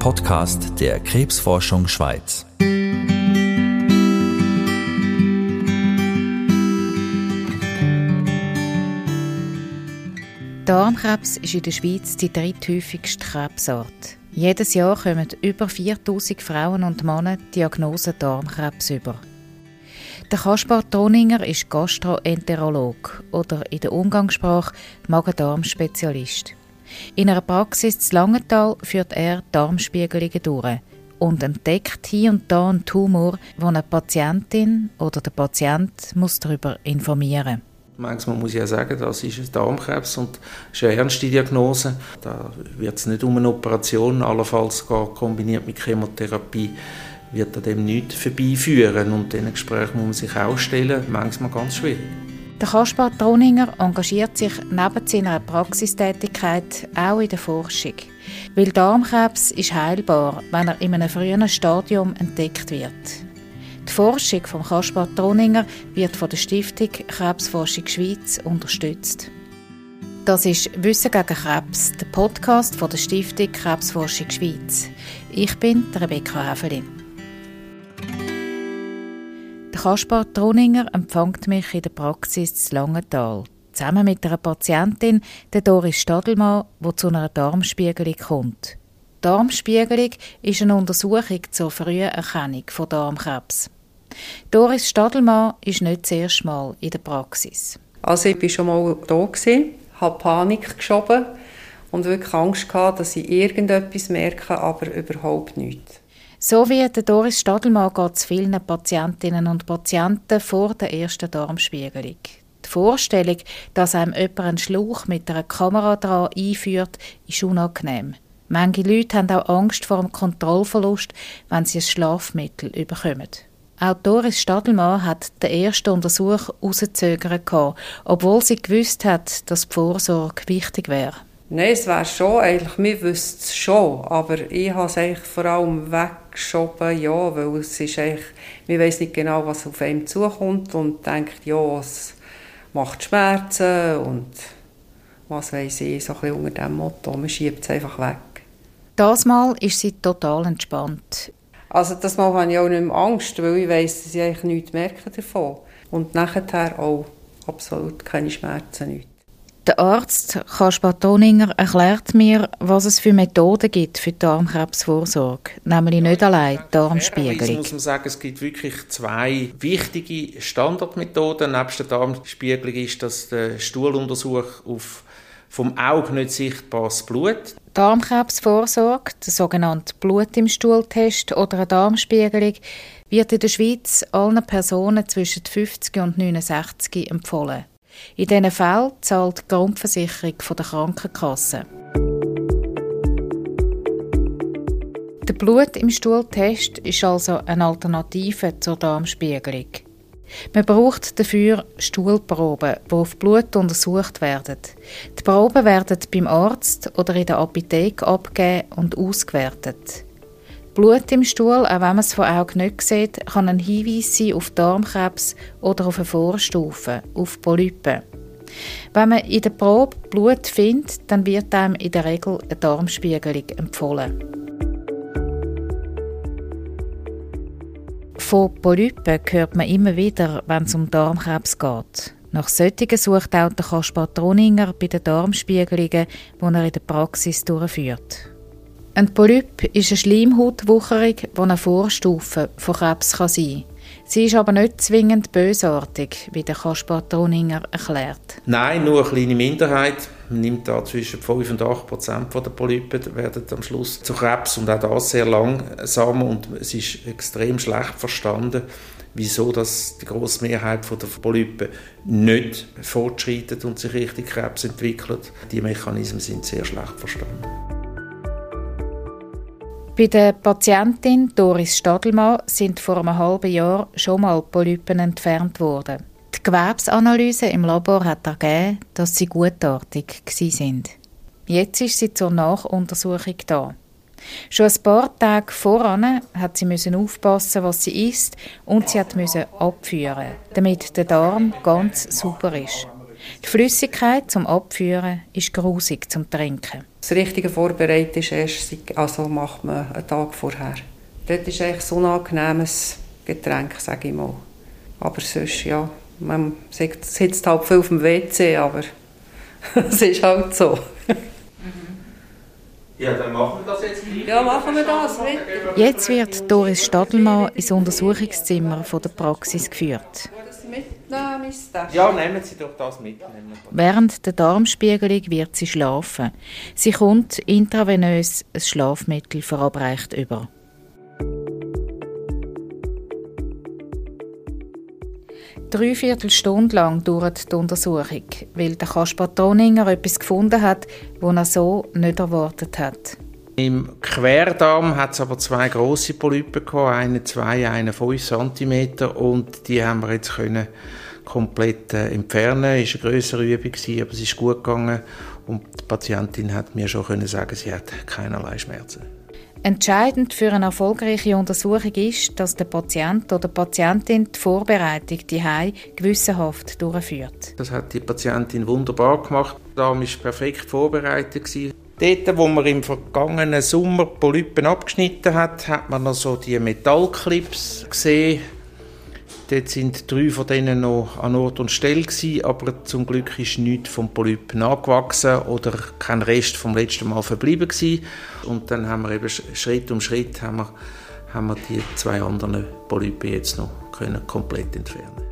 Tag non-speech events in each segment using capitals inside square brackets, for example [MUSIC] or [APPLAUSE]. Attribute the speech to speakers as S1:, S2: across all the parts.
S1: Podcast der Krebsforschung Schweiz.
S2: Darmkrebs ist in der Schweiz die dritthäufigste Krebsart. Jedes Jahr kommen über 4000 Frauen und Männer Diagnose Darmkrebs über. Der Kaspar Troninger ist Gastroenterolog oder in der Umgangssprache Magen-Darm-Spezialist. In einer Praxis zu Langenthal führt er Darmspiegelungen durch und entdeckt hier und da einen Tumor, wo eine Patientin oder der Patient muss darüber informieren muss.
S3: Manchmal muss ich ja sagen, das ist ein Darmkrebs und ist eine ernste Diagnose. Da wird es nicht um eine Operation, allenfalls gar kombiniert mit Chemotherapie, wird an dem nichts vorbeiführen. Und diesen Gesprächen muss man sich auch stellen, manchmal ganz schwierig.
S2: Der Kaspar Troninger engagiert sich neben seiner Praxistätigkeit auch in der Forschung. Weil Darmkrebs ist heilbar, wenn er in einem frühen Stadium entdeckt wird. Die Forschung von Kaspar Troninger wird von der Stiftung Krebsforschung Schweiz unterstützt. Das ist Wissen gegen Krebs, der Podcast von der Stiftung Krebsforschung Schweiz. Ich bin Rebecca Häfelin. Kaspar Troninger empfängt mich in der Praxis zu Langenthal. Zusammen mit einer Patientin, der Doris Stadelmann, die zu einer Darmspiegelung kommt. Darmspiegelung ist eine Untersuchung zur frühen Erkennung von Darmkrebs. Doris Stadelmann ist nicht das erste Mal in der Praxis.
S4: Also ich war schon mal da, habe Panik geschoben und wirklich Angst gehabt, dass ich irgendetwas merke, aber überhaupt nichts.
S2: So wie der Doris Stadelmann geht es vielen Patientinnen und Patienten vor der ersten Darmspiegelung. Die Vorstellung, dass einem jemand einen Schlauch mit einer Kamera dran einführt, ist unangenehm. Manche Leute haben auch Angst vor einem Kontrollverlust, wenn sie ein Schlafmittel bekommen. Auch Doris Stadelmann hat den ersten Untersuch rauszögert, obwohl sie gewusst hat, dass die Vorsorge wichtig wäre.
S4: Nein, es wäre schon, eigentlich, wir wüssten es schon, aber ich habe es eigentlich vor allem weggeschoben, ja, weil es ist eigentlich, man weiß nicht genau, was auf einem zukommt und denkt, ja, es macht Schmerzen und was weiß ich, so ein bisschen unter dem Motto, man schiebt es einfach weg.
S2: Das Mal ist sie total entspannt.
S4: Also das Mal habe ich auch nicht mehr Angst, weil ich weiß, dass ich eigentlich nichts merke davon. Und nachher auch absolut keine Schmerzen, nichts.
S2: Der Arzt Kaspar Toninger erklärt mir, was es für Methoden gibt für die Darmkrebsvorsorge, nämlich nicht allein die Darmspiegelung.
S3: muss man sagen, es gibt wirklich zwei wichtige Standardmethoden. Neben der Darmspiegelung ist das der Stuhluntersuch auf vom Auge nicht sichtbares Blut.
S2: Darmkrebsvorsorge, der sogenannte Blut im Stuhltest oder eine Darmspiegelung, wird in der Schweiz allen Personen zwischen 50 und 69 empfohlen. In diesen Fällen zahlt die Grundversicherung der Krankenkasse. Der Blut im Stuhltest ist also eine Alternative zur Darmspiegelung. Man braucht dafür Stuhlproben, die auf Blut untersucht werden. Die Proben werden beim Arzt oder in der Apotheke abgegeben und ausgewertet. Blut im Stuhl, auch wenn man es von Augen nicht sieht, kann ein Hinweis sein auf Darmkrebs oder auf eine Vorstufe, auf Polypen. Wenn man in der Probe Blut findet, dann wird einem in der Regel eine Darmspiegelung empfohlen. Von Polypen hört man immer wieder, wenn es um Darmkrebs geht. Nach solchen sucht auch der Kaspar Troninger bei den Darmspiegelungen, die er in der Praxis durchführt. Ein Polyp ist eine Schleimhautwucherung, die eine Vorstufe von Krebs sein kann. Sie ist aber nicht zwingend bösartig, wie der Kaspar Troninger erklärt.
S3: Nein, nur eine kleine Minderheit. Man nimmt da zwischen 5 und 8 Prozent der Polypen werden am Schluss zu Krebs und auch das sehr langsam und es ist extrem schlecht verstanden, wieso dass die große Mehrheit der Polypen nicht fortschreitet und sich richtig Krebs entwickelt. Die Mechanismen sind sehr schlecht verstanden.
S2: Bei der Patientin Doris Stadelmann sind vor einem halben Jahr schon mal Polypen entfernt worden. Die Gewebsanalyse im Labor hat ergeben, dass sie gutartig sind. Jetzt ist sie zur Nachuntersuchung da. Schon ein paar Tage voran hat sie müssen aufpassen, was sie isst, und sie hat müssen abführen, damit der Darm ganz super ist. Die Flüssigkeit zum Abführen ist grusig zum Trinken.
S4: Das richtige Vorbereiten ist erst, also macht man einen Tag vorher. Dort ist eigentlich so ein unangenehmes Getränk, sage ich mal. Aber sonst, ja, man sitzt halt viel auf dem WC, aber [LAUGHS] es ist halt so.
S3: Ja, dann machen wir das jetzt
S4: gleich. Ja, machen wir das.
S2: Jetzt wird Doris Stadelmann ins Untersuchungszimmer von der Praxis geführt.
S3: Ja, nehmen Sie doch das mit.
S2: Während der Darmspiegelung wird sie schlafen. Sie kommt intravenös ein Schlafmittel verabreicht über. Dreiviertel Stunde lang dauert die Untersuchung, weil der Kaspar Troninger etwas gefunden hat, das er so nicht erwartet hat.
S3: Im Querdarm hat es aber zwei große Polypen gehabt, eine zwei, eine fünf Zentimeter und die haben wir jetzt können komplett äh, entfernen. Es war eine größere Übung, aber es ist gut gegangen und die Patientin hat mir schon können sagen, sie hat keinerlei Schmerzen.
S2: Entscheidend für eine erfolgreiche Untersuchung ist, dass der Patient oder die Patientin die Vorbereitung die gewissenhaft durchführt.
S3: Das hat die Patientin wunderbar gemacht. Der Darm war perfekt vorbereitet. Dort, wo man im vergangenen Sommer Polypen abgeschnitten hat, hat man noch so die Metallclips gesehen Dort sind drei von denen noch an Ort und Stelle aber zum Glück ist nichts vom Polyp nachgewachsen oder kein Rest vom letzten Mal verblieben gewesen. Und dann haben wir eben Schritt um Schritt haben wir, haben wir die zwei anderen Polypen jetzt noch können komplett entfernen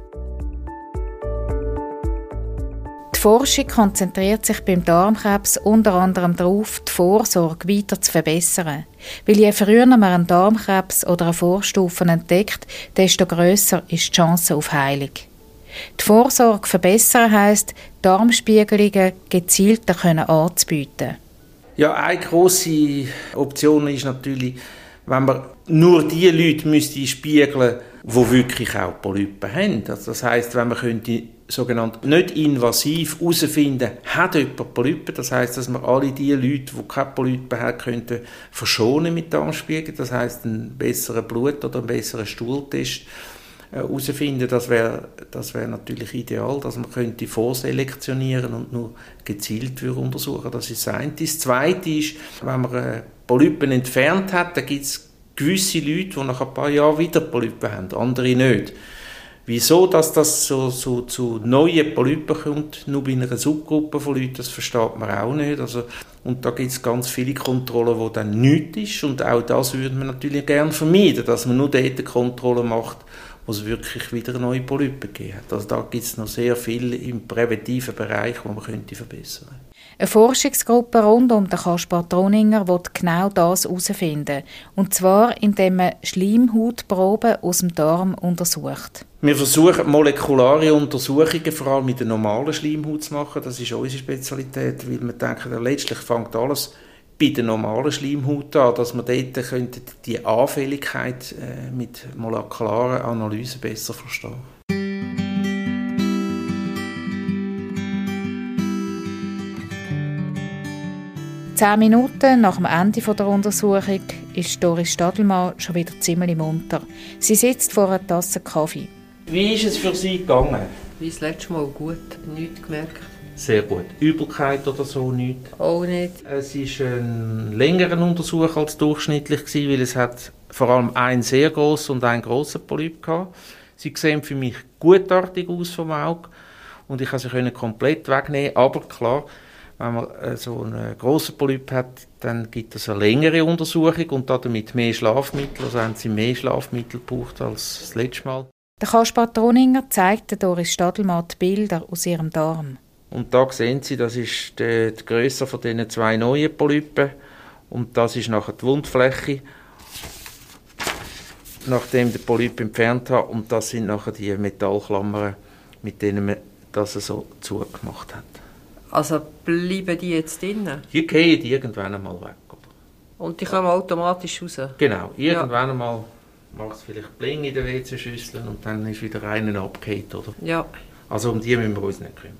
S2: Die Forschung konzentriert sich beim Darmkrebs unter anderem darauf, die Vorsorge weiter zu verbessern. Weil je früher man einen Darmkrebs oder eine Vorstufe entdeckt, desto grösser ist die Chance auf Heilung. Die Vorsorge verbessern heisst, Darmspiegelungen gezielter anzubieten.
S3: Ja, eine grosse Option ist natürlich, wenn man nur die Leute müsste spiegeln, die wirklich auch Polypen haben. Also das heißt, wenn man könnte sogenannt nicht invasiv herausfinden, hat jemand Polypen. Das heißt, dass man alle die Leute, die keine Polypen haben, könnten verschonen mit Darmspiegeln. Das heißt, einen besseren Blut- oder einen besseren Stuhltest herausfinden. Äh, das wäre das wär natürlich ideal, dass man könnte vorselektionieren und nur gezielt untersuchen. Das ist das eine. Das zweite ist, wenn man äh, Polypen entfernt hat, dann gibt es gewisse Leute, die nach ein paar Jahren wieder Polypen haben, andere nicht. Wieso dass das so, so zu neuen Polypen kommt, nur bei einer Subgruppe von Leuten, das versteht man auch nicht. Also, und da gibt es ganz viele Kontrollen, wo dann nichts ist. Und auch das würde man natürlich gerne vermeiden, dass man nur dort Kontrollen macht, wo es wirklich wieder neue Polypen hat. Also da gibt es noch sehr viel im präventiven Bereich, wo man könnte verbessern könnte.
S2: Eine Forschungsgruppe rund um den Kaspar Troninger will genau das herausfinden. Und zwar, indem man Schleimhautproben aus dem Darm untersucht.
S3: Wir versuchen molekulare Untersuchungen vor allem mit der normalen Schleimhaut zu machen. Das ist unsere Spezialität, weil wir denken, letztlich fängt alles bei der normalen Schleimhaut an, dass wir dort die Anfälligkeit äh, mit molekularen Analysen besser verstehen
S2: Zehn Minuten nach dem Ende der Untersuchung ist Doris Stadelmann schon wieder ziemlich munter. Sie sitzt vor einer Tasse Kaffee.
S3: Wie ist es für Sie gegangen?
S4: Wie das letzte Mal gut, nichts gemerkt.
S3: Sehr gut. Übelkeit oder so nicht?
S4: Auch nicht.
S3: Es war ein längerer Untersuch als durchschnittlich, gewesen, weil es hat vor allem einen sehr grossen und einen grossen Polyp hatte. Sie sehen für mich gutartig aus vom Auge und ich konnte sie komplett wegnehmen, aber klar, wenn man äh, so einen grossen Polyp hat, dann gibt es eine längere Untersuchung und damit mehr Schlafmittel. Also haben sie mehr Schlafmittel gebraucht als das letzte Mal.
S2: Der Kaspar Troninger zeigt Doris Stadelmann die Bilder aus ihrem Darm.
S3: Und da sehen Sie, das ist die, die Größe von diesen zwei neuen Polypen und das ist nachher die Wundfläche, nachdem der Polyp entfernt hat und das sind nachher die Metallklammern, mit denen man das so zugemacht hat.
S4: Also bleiben die jetzt drinnen?
S3: Die gehen irgendwann einmal weg.
S4: Und die kommen automatisch raus?
S3: Genau, irgendwann ja. einmal macht es vielleicht Bling in der WC-Schüssel und dann ist wieder einer abgehakt, oder?
S4: Ja.
S3: Also um die müssen wir uns nicht kümmern.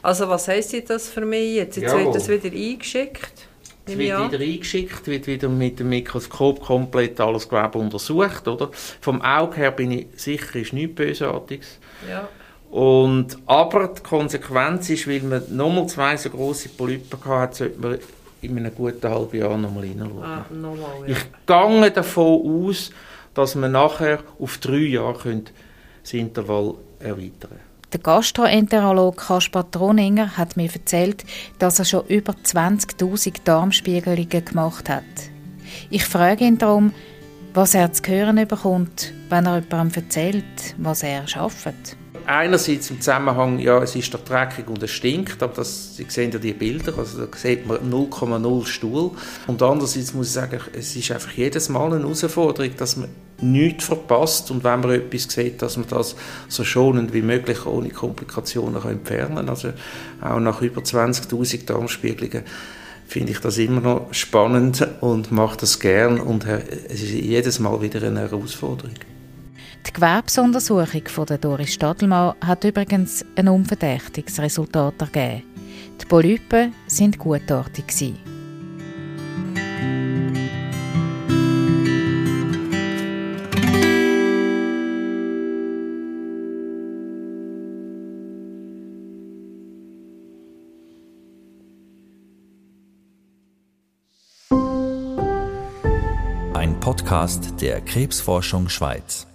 S4: Also was heisst das für mich jetzt? Jetzt Jawohl. wird das wieder eingeschickt?
S3: Es wird wieder eingeschickt, wird wieder mit dem Mikroskop komplett alles Gewebe untersucht, oder? Vom Auge her bin ich sicher, ist nichts Bösartiges.
S4: Ja.
S3: Und, aber die Konsequenz ist, weil man nochmal zwei so grosse Polypen hatte, sollte man in einem guten halben Jahr nochmal reinschauen. Ah, nochmal, ja. Ich gehe davon aus, dass man nachher auf drei Jahre das Intervall erweitern können.
S2: Der Gastroenterolog Kaspar Troninger hat mir erzählt, dass er schon über 20.000 Darmspiegelungen gemacht hat. Ich frage ihn darum, was er zu hören bekommt, wenn er jemandem erzählt, was er schafft
S3: einerseits im Zusammenhang, ja, es ist doch dreckig und es stinkt, aber das, Sie sehen ja die Bilder, also da sieht man 0,0 Stuhl. Und andererseits muss ich sagen, es ist einfach jedes Mal eine Herausforderung, dass man nichts verpasst und wenn man etwas sieht, dass man das so schonend wie möglich ohne Komplikationen kann entfernen kann. Also auch nach über 20'000 Darmspiegelungen finde ich das immer noch spannend und mache das gern und es ist jedes Mal wieder eine Herausforderung.
S2: Die Gewerbsuntersuchung von der Doris Stadelmann hat übrigens ein unverdächtiges Resultat ergeben. Die Polypen sind gutartig. Gewesen.
S1: Ein Podcast der Krebsforschung Schweiz.